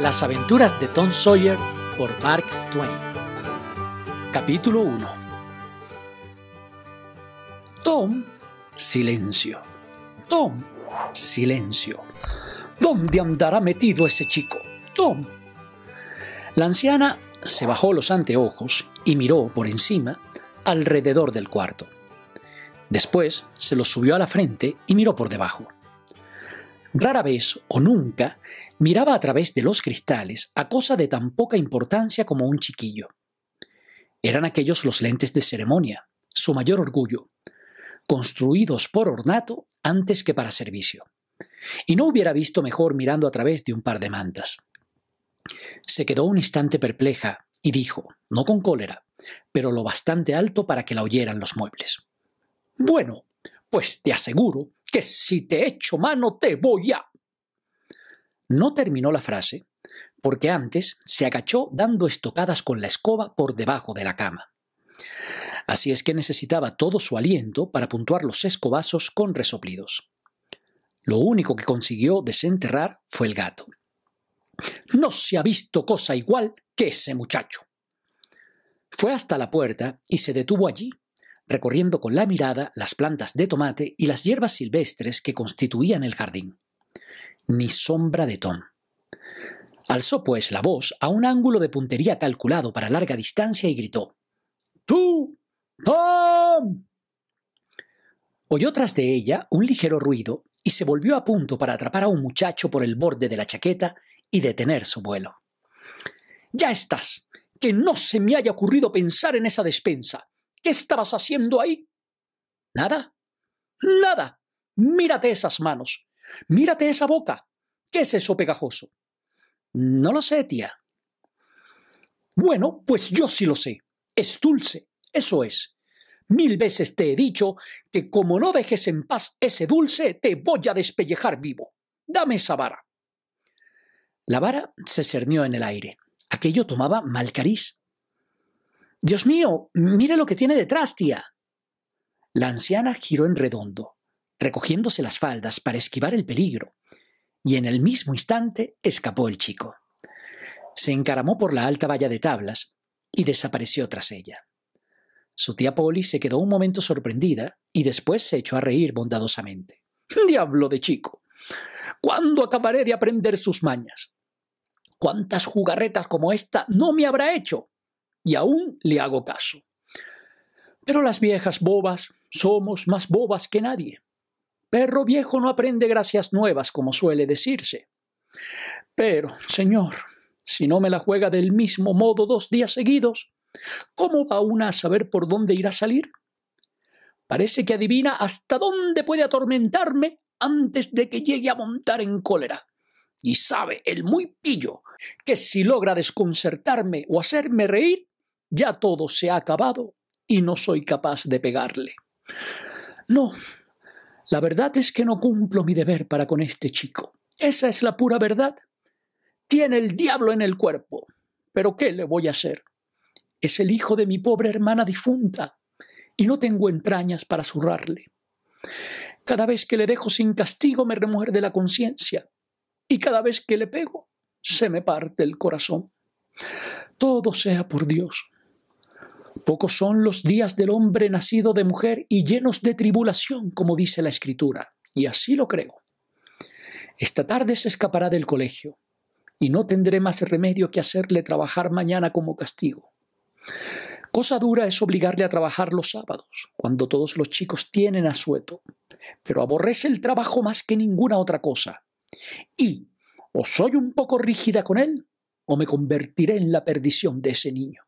Las aventuras de Tom Sawyer por Mark Twain. Capítulo 1. Tom, silencio. Tom, silencio. ¿Dónde andará metido ese chico? Tom. La anciana se bajó los anteojos y miró por encima alrededor del cuarto. Después se los subió a la frente y miró por debajo. Rara vez o nunca miraba a través de los cristales a cosa de tan poca importancia como un chiquillo. Eran aquellos los lentes de ceremonia, su mayor orgullo, construidos por ornato antes que para servicio. Y no hubiera visto mejor mirando a través de un par de mantas. Se quedó un instante perpleja y dijo, no con cólera, pero lo bastante alto para que la oyeran los muebles. Bueno, pues te aseguro que si te echo mano te voy a... No terminó la frase, porque antes se agachó dando estocadas con la escoba por debajo de la cama. Así es que necesitaba todo su aliento para puntuar los escobazos con resoplidos. Lo único que consiguió desenterrar fue el gato. No se ha visto cosa igual que ese muchacho. Fue hasta la puerta y se detuvo allí, recorriendo con la mirada las plantas de tomate y las hierbas silvestres que constituían el jardín ni sombra de Tom. Alzó pues la voz a un ángulo de puntería calculado para larga distancia y gritó ¡Tú! ¡Tom! Oyó tras de ella un ligero ruido y se volvió a punto para atrapar a un muchacho por el borde de la chaqueta y detener su vuelo. Ya estás, que no se me haya ocurrido pensar en esa despensa. ¿Qué estabas haciendo ahí? Nada. Nada. Mírate esas manos. Mírate esa boca. ¿Qué es eso pegajoso? No lo sé, tía. Bueno, pues yo sí lo sé. Es dulce. Eso es. Mil veces te he dicho que como no dejes en paz ese dulce, te voy a despellejar vivo. Dame esa vara. La vara se cernió en el aire. Aquello tomaba mal cariz. Dios mío, mire lo que tiene detrás, tía. La anciana giró en redondo recogiéndose las faldas para esquivar el peligro, y en el mismo instante escapó el chico. Se encaramó por la alta valla de tablas y desapareció tras ella. Su tía Polly se quedó un momento sorprendida y después se echó a reír bondadosamente. ¡Diablo de chico! ¿Cuándo acabaré de aprender sus mañas? ¿Cuántas jugarretas como esta no me habrá hecho? Y aún le hago caso. Pero las viejas bobas somos más bobas que nadie. Perro viejo no aprende gracias nuevas, como suele decirse. Pero, señor, si no me la juega del mismo modo dos días seguidos, ¿cómo va una a saber por dónde irá a salir? Parece que adivina hasta dónde puede atormentarme antes de que llegue a montar en cólera. Y sabe el muy pillo que si logra desconcertarme o hacerme reír, ya todo se ha acabado y no soy capaz de pegarle. No, la verdad es que no cumplo mi deber para con este chico. Esa es la pura verdad. Tiene el diablo en el cuerpo. Pero ¿qué le voy a hacer? Es el hijo de mi pobre hermana difunta, y no tengo entrañas para zurrarle. Cada vez que le dejo sin castigo me remuerde la conciencia, y cada vez que le pego se me parte el corazón. Todo sea por Dios. Pocos son los días del hombre nacido de mujer y llenos de tribulación, como dice la Escritura, y así lo creo. Esta tarde se escapará del colegio, y no tendré más remedio que hacerle trabajar mañana como castigo. Cosa dura es obligarle a trabajar los sábados, cuando todos los chicos tienen asueto, pero aborrece el trabajo más que ninguna otra cosa. Y o soy un poco rígida con él, o me convertiré en la perdición de ese niño.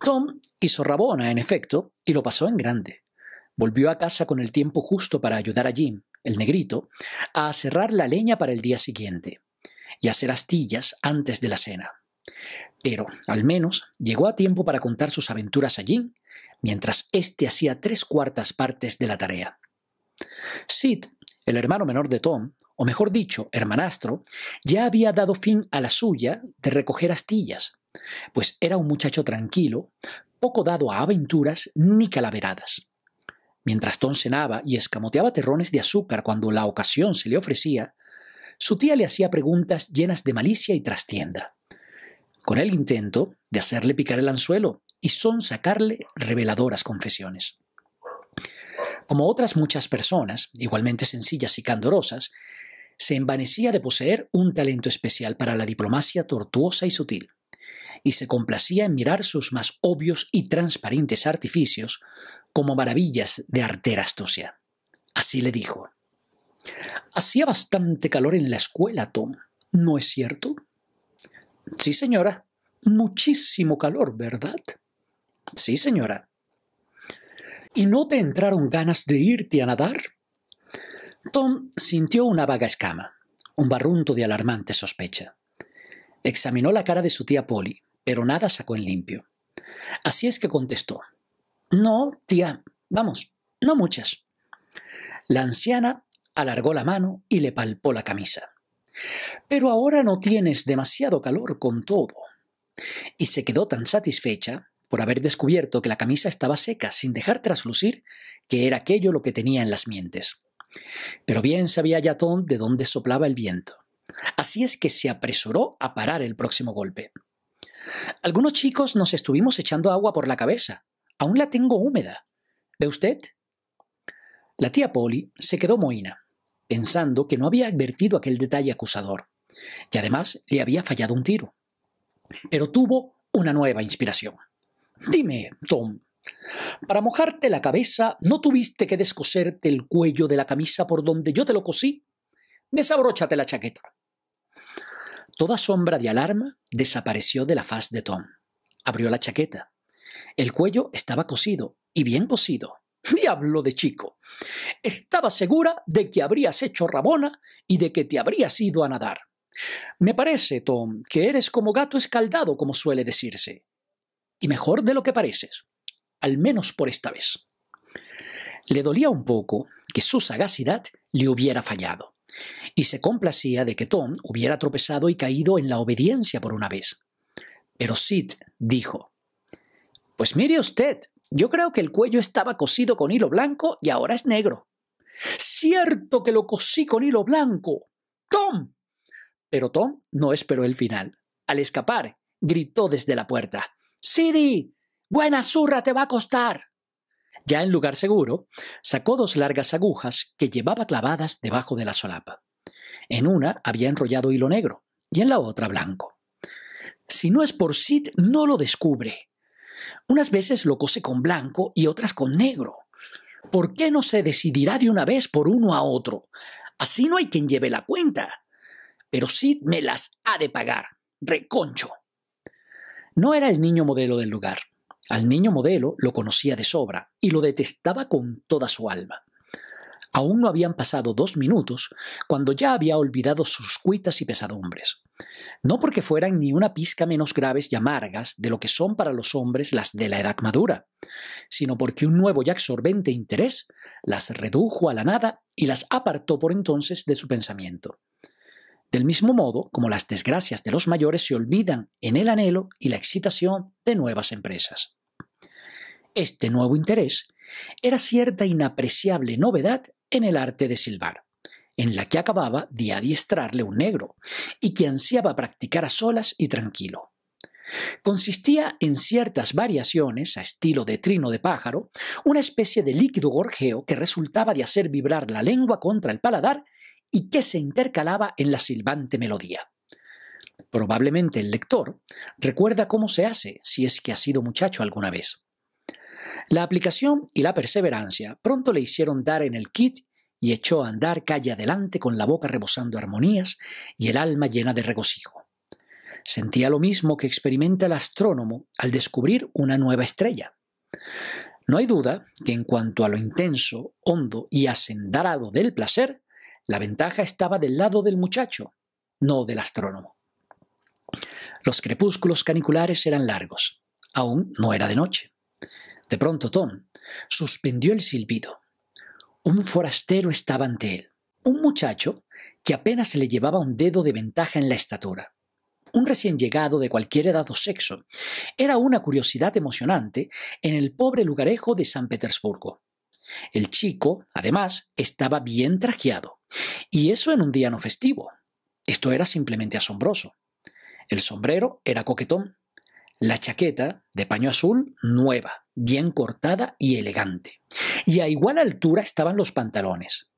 Tom hizo rabona, en efecto, y lo pasó en grande. Volvió a casa con el tiempo justo para ayudar a Jim, el negrito, a cerrar la leña para el día siguiente y hacer astillas antes de la cena. Pero, al menos, llegó a tiempo para contar sus aventuras a Jim, mientras éste hacía tres cuartas partes de la tarea. Sid, el hermano menor de Tom, o mejor dicho, hermanastro, ya había dado fin a la suya de recoger astillas, pues era un muchacho tranquilo, poco dado a aventuras ni calaveradas. Mientras Tom cenaba y escamoteaba terrones de azúcar cuando la ocasión se le ofrecía, Su tía le hacía preguntas llenas de malicia y trastienda, con el intento de hacerle picar el anzuelo y son sacarle reveladoras confesiones. Como otras muchas personas, igualmente sencillas y candorosas, se envanecía de poseer un talento especial para la diplomacia tortuosa y sutil, y se complacía en mirar sus más obvios y transparentes artificios como maravillas de artera astucia. Así le dijo. Hacía bastante calor en la escuela, Tom, ¿no es cierto? Sí, señora. Muchísimo calor, ¿verdad? Sí, señora. ¿Y no te entraron ganas de irte a nadar? Tom sintió una vaga escama, un barrunto de alarmante sospecha. Examinó la cara de su tía Polly, pero nada sacó en limpio. Así es que contestó. No, tía, vamos, no muchas. La anciana alargó la mano y le palpó la camisa. Pero ahora no tienes demasiado calor con todo. Y se quedó tan satisfecha por haber descubierto que la camisa estaba seca sin dejar traslucir que era aquello lo que tenía en las mientes. Pero bien sabía ya Tom de dónde soplaba el viento. Así es que se apresuró a parar el próximo golpe. Algunos chicos nos estuvimos echando agua por la cabeza. Aún la tengo húmeda. ¿Ve usted? La tía Polly se quedó mohina, pensando que no había advertido aquel detalle acusador, y además le había fallado un tiro. Pero tuvo una nueva inspiración. Dime, Tom, para mojarte la cabeza, ¿no tuviste que descoserte el cuello de la camisa por donde yo te lo cosí? Desabróchate la chaqueta. Toda sombra de alarma desapareció de la faz de Tom. Abrió la chaqueta. El cuello estaba cosido, y bien cosido. Diablo de chico. Estaba segura de que habrías hecho rabona y de que te habrías ido a nadar. Me parece, Tom, que eres como gato escaldado, como suele decirse. Y mejor de lo que pareces al menos por esta vez. Le dolía un poco que su sagacidad le hubiera fallado, y se complacía de que Tom hubiera tropezado y caído en la obediencia por una vez. Pero Sid dijo, Pues mire usted, yo creo que el cuello estaba cosido con hilo blanco y ahora es negro. Cierto que lo cosí con hilo blanco. Tom. Pero Tom no esperó el final. Al escapar, gritó desde la puerta. Siddy, Buena zurra te va a costar. Ya en lugar seguro, sacó dos largas agujas que llevaba clavadas debajo de la solapa. En una había enrollado hilo negro y en la otra blanco. Si no es por Sid, no lo descubre. Unas veces lo cose con blanco y otras con negro. ¿Por qué no se decidirá de una vez por uno a otro? Así no hay quien lleve la cuenta. Pero Sid me las ha de pagar. Reconcho. No era el niño modelo del lugar. Al niño modelo lo conocía de sobra y lo detestaba con toda su alma. Aún no habían pasado dos minutos cuando ya había olvidado sus cuitas y pesadumbres. No porque fueran ni una pizca menos graves y amargas de lo que son para los hombres las de la edad madura, sino porque un nuevo y absorbente interés las redujo a la nada y las apartó por entonces de su pensamiento. Del mismo modo como las desgracias de los mayores se olvidan en el anhelo y la excitación de nuevas empresas. Este nuevo interés era cierta inapreciable novedad en el arte de silbar, en la que acababa de adiestrarle un negro, y que ansiaba practicar a solas y tranquilo. Consistía en ciertas variaciones a estilo de trino de pájaro, una especie de líquido gorjeo que resultaba de hacer vibrar la lengua contra el paladar y que se intercalaba en la silbante melodía. Probablemente el lector recuerda cómo se hace si es que ha sido muchacho alguna vez. La aplicación y la perseverancia pronto le hicieron dar en el kit y echó a andar calle adelante con la boca rebosando armonías y el alma llena de regocijo. Sentía lo mismo que experimenta el astrónomo al descubrir una nueva estrella. No hay duda que en cuanto a lo intenso, hondo y asendarado del placer, la ventaja estaba del lado del muchacho, no del astrónomo. Los crepúsculos caniculares eran largos. Aún no era de noche. De pronto Tom suspendió el silbido. Un forastero estaba ante él, un muchacho que apenas se le llevaba un dedo de ventaja en la estatura. Un recién llegado de cualquier edad o sexo. Era una curiosidad emocionante en el pobre lugarejo de San Petersburgo. El chico, además, estaba bien trajeado, y eso en un día no festivo, Esto era simplemente asombroso. El sombrero era coquetón, la chaqueta de paño azul nueva, bien cortada y elegante. Y a igual altura estaban los pantalones.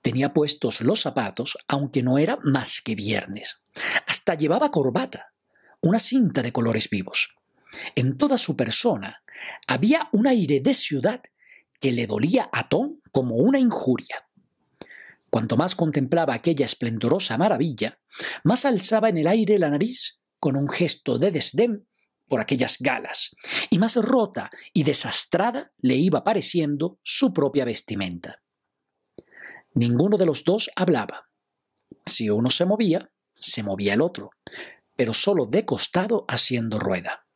Tenía puestos los zapatos, aunque no era más que viernes. Hasta llevaba corbata, una cinta de colores vivos. En toda su persona había un aire de ciudad que le dolía a Tom como una injuria. Cuanto más contemplaba aquella esplendorosa maravilla, más alzaba en el aire la nariz con un gesto de desdén por aquellas galas, y más rota y desastrada le iba pareciendo su propia vestimenta. Ninguno de los dos hablaba. Si uno se movía, se movía el otro, pero solo de costado haciendo rueda.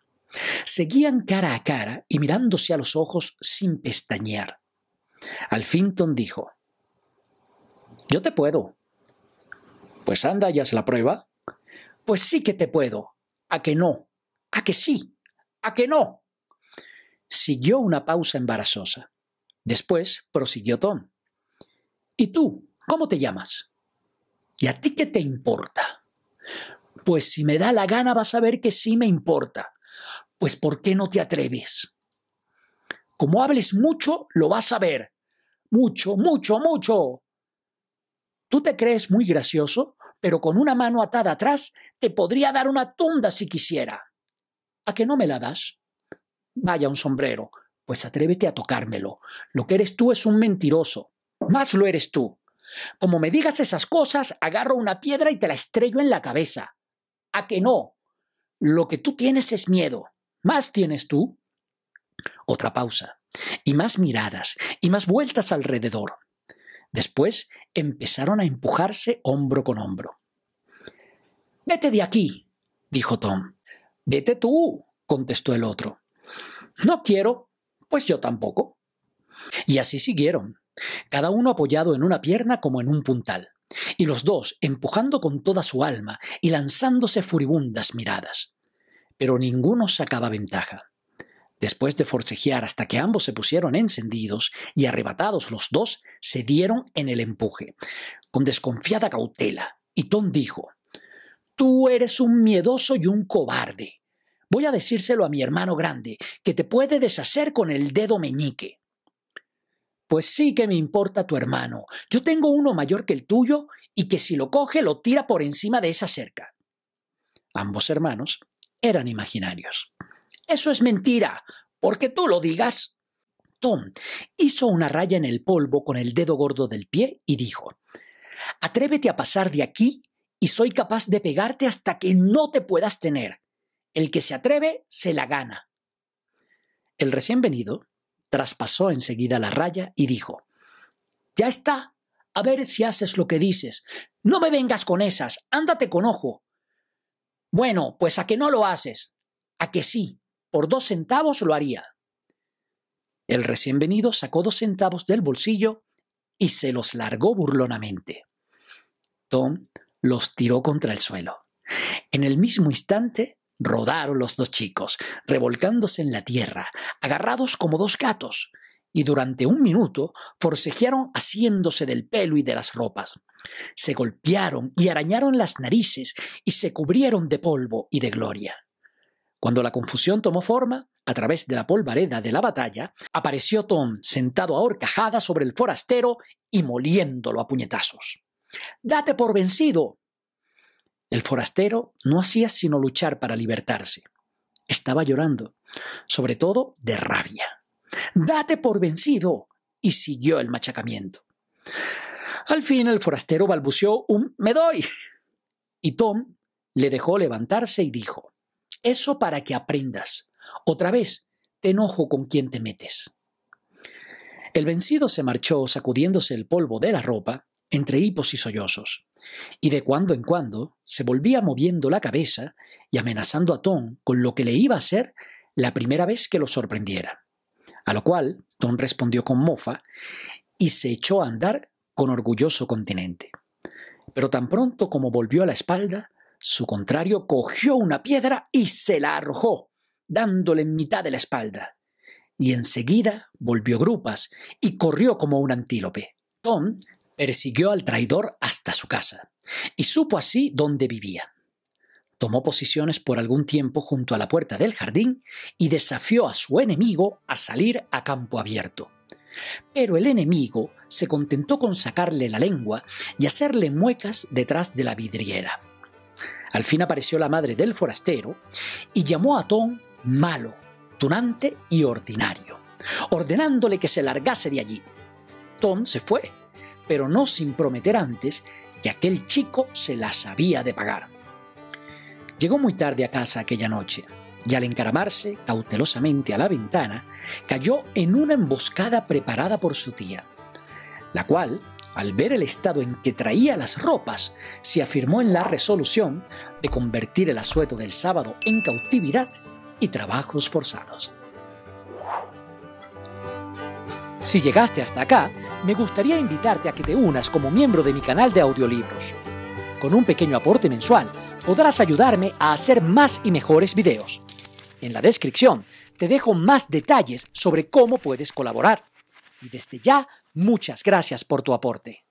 Seguían cara a cara y mirándose a los ojos sin pestañear. Al fin Tom dijo, Yo te puedo. Pues anda y haz la prueba. Pues sí que te puedo. ¿A que no? ¿A que sí? ¿A que no? Siguió una pausa embarazosa. Después prosiguió Tom. ¿Y tú? ¿Cómo te llamas? ¿Y a ti qué te importa? Pues si me da la gana vas a ver que sí me importa. Pues ¿por qué no te atreves? Como hables mucho, lo vas a ver. Mucho, mucho, mucho. Tú te crees muy gracioso, pero con una mano atada atrás te podría dar una tunda si quisiera. ¿A que no me la das? Vaya un sombrero, pues atrévete a tocármelo. Lo que eres tú es un mentiroso. Más lo eres tú. Como me digas esas cosas, agarro una piedra y te la estrello en la cabeza. ¿A que no? Lo que tú tienes es miedo. ¿Más tienes tú? Otra pausa, y más miradas, y más vueltas alrededor. Después empezaron a empujarse hombro con hombro. Vete de aquí, dijo Tom. Vete tú, contestó el otro. No quiero, pues yo tampoco. Y así siguieron, cada uno apoyado en una pierna como en un puntal, y los dos empujando con toda su alma y lanzándose furibundas miradas. Pero ninguno sacaba ventaja. Después de forcejear hasta que ambos se pusieron encendidos y arrebatados los dos, se dieron en el empuje, con desconfiada cautela, y Tom dijo Tú eres un miedoso y un cobarde. Voy a decírselo a mi hermano grande, que te puede deshacer con el dedo meñique. Pues sí que me importa tu hermano. Yo tengo uno mayor que el tuyo y que si lo coge lo tira por encima de esa cerca. Ambos hermanos eran imaginarios. Eso es mentira, porque tú lo digas. Tom hizo una raya en el polvo con el dedo gordo del pie y dijo, Atrévete a pasar de aquí y soy capaz de pegarte hasta que no te puedas tener. El que se atreve, se la gana. El recién venido traspasó enseguida la raya y dijo, Ya está, a ver si haces lo que dices. No me vengas con esas, ándate con ojo. Bueno, pues a que no lo haces. A que sí, por dos centavos lo haría. El recién venido sacó dos centavos del bolsillo y se los largó burlonamente. Tom los tiró contra el suelo. En el mismo instante Rodaron los dos chicos, revolcándose en la tierra, agarrados como dos gatos, y durante un minuto forcejearon haciéndose del pelo y de las ropas. Se golpearon y arañaron las narices y se cubrieron de polvo y de gloria. Cuando la confusión tomó forma, a través de la polvareda de la batalla, apareció Tom sentado a horcajada sobre el forastero y moliéndolo a puñetazos. Date por vencido, el forastero no hacía sino luchar para libertarse. Estaba llorando, sobre todo de rabia. Date por vencido. y siguió el machacamiento. Al fin el forastero balbuceó un me doy. Y Tom le dejó levantarse y dijo Eso para que aprendas. Otra vez, te enojo con quien te metes. El vencido se marchó sacudiéndose el polvo de la ropa entre hipos y sollozos y de cuando en cuando se volvía moviendo la cabeza y amenazando a Tom con lo que le iba a ser la primera vez que lo sorprendiera. A lo cual Tom respondió con mofa y se echó a andar con orgulloso continente. Pero tan pronto como volvió a la espalda, su contrario cogió una piedra y se la arrojó, dándole en mitad de la espalda. Y enseguida volvió grupas y corrió como un antílope. Tom persiguió al traidor hasta su casa, y supo así dónde vivía. Tomó posiciones por algún tiempo junto a la puerta del jardín y desafió a su enemigo a salir a campo abierto. Pero el enemigo se contentó con sacarle la lengua y hacerle muecas detrás de la vidriera. Al fin apareció la madre del forastero y llamó a Tom malo, tunante y ordinario, ordenándole que se largase de allí. Tom se fue, pero no sin prometer antes que aquel chico se las había de pagar. Llegó muy tarde a casa aquella noche y al encaramarse cautelosamente a la ventana, cayó en una emboscada preparada por su tía, la cual, al ver el estado en que traía las ropas, se afirmó en la resolución de convertir el asueto del sábado en cautividad y trabajos forzados. Si llegaste hasta acá, me gustaría invitarte a que te unas como miembro de mi canal de audiolibros. Con un pequeño aporte mensual, podrás ayudarme a hacer más y mejores videos. En la descripción te dejo más detalles sobre cómo puedes colaborar. Y desde ya, muchas gracias por tu aporte.